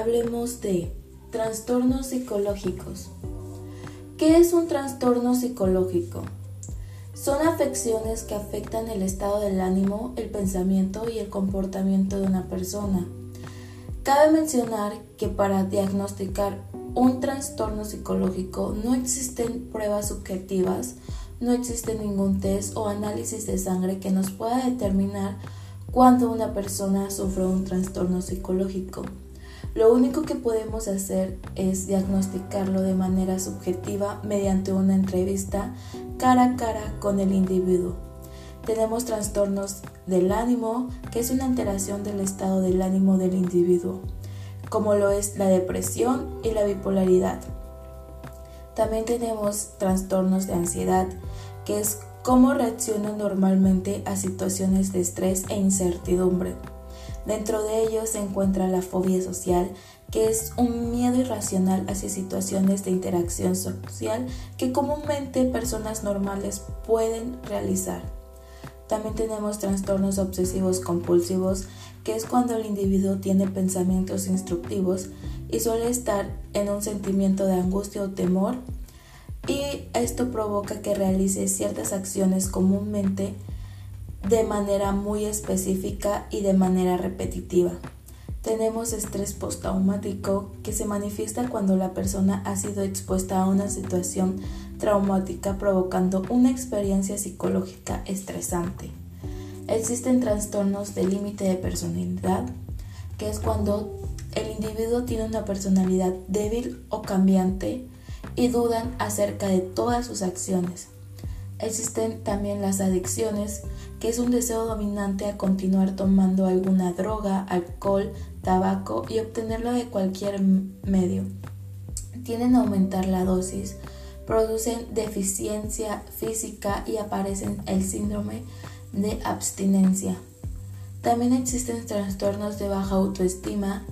hablemos de trastornos psicológicos. ¿Qué es un trastorno psicológico? Son afecciones que afectan el estado del ánimo, el pensamiento y el comportamiento de una persona. Cabe mencionar que para diagnosticar un trastorno psicológico no existen pruebas subjetivas, no existe ningún test o análisis de sangre que nos pueda determinar cuando una persona sufre un trastorno psicológico. Lo único que podemos hacer es diagnosticarlo de manera subjetiva mediante una entrevista cara a cara con el individuo. Tenemos trastornos del ánimo, que es una alteración del estado del ánimo del individuo, como lo es la depresión y la bipolaridad. También tenemos trastornos de ansiedad, que es cómo reacciona normalmente a situaciones de estrés e incertidumbre. Dentro de ellos se encuentra la fobia social, que es un miedo irracional hacia situaciones de interacción social que comúnmente personas normales pueden realizar. También tenemos trastornos obsesivos compulsivos, que es cuando el individuo tiene pensamientos instructivos y suele estar en un sentimiento de angustia o temor y esto provoca que realice ciertas acciones comúnmente de manera muy específica y de manera repetitiva. Tenemos estrés postraumático que se manifiesta cuando la persona ha sido expuesta a una situación traumática provocando una experiencia psicológica estresante. Existen trastornos de límite de personalidad, que es cuando el individuo tiene una personalidad débil o cambiante y dudan acerca de todas sus acciones. Existen también las adicciones, que es un deseo dominante a continuar tomando alguna droga, alcohol, tabaco y obtenerlo de cualquier medio. Tienden a aumentar la dosis, producen deficiencia física y aparecen el síndrome de abstinencia. También existen trastornos de baja autoestima,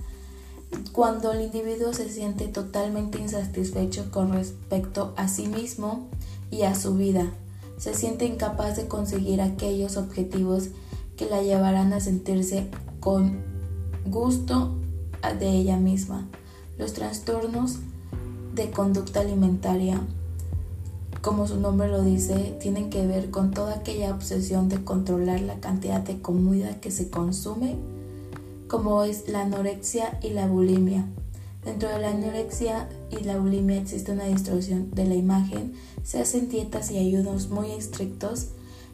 cuando el individuo se siente totalmente insatisfecho con respecto a sí mismo y a su vida, se siente incapaz de conseguir aquellos objetivos que la llevarán a sentirse con gusto de ella misma. Los trastornos de conducta alimentaria, como su nombre lo dice, tienen que ver con toda aquella obsesión de controlar la cantidad de comida que se consume como es la anorexia y la bulimia. Dentro de la anorexia y la bulimia existe una distorsión de la imagen, se hacen dietas y ayunos muy estrictos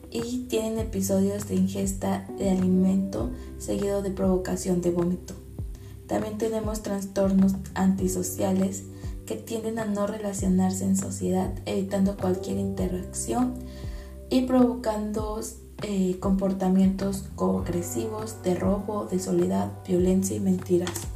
y tienen episodios de ingesta de alimento seguido de provocación de vómito. También tenemos trastornos antisociales que tienden a no relacionarse en sociedad, evitando cualquier interacción y provocando eh, comportamientos coagresivos de robo, de soledad, violencia y mentiras.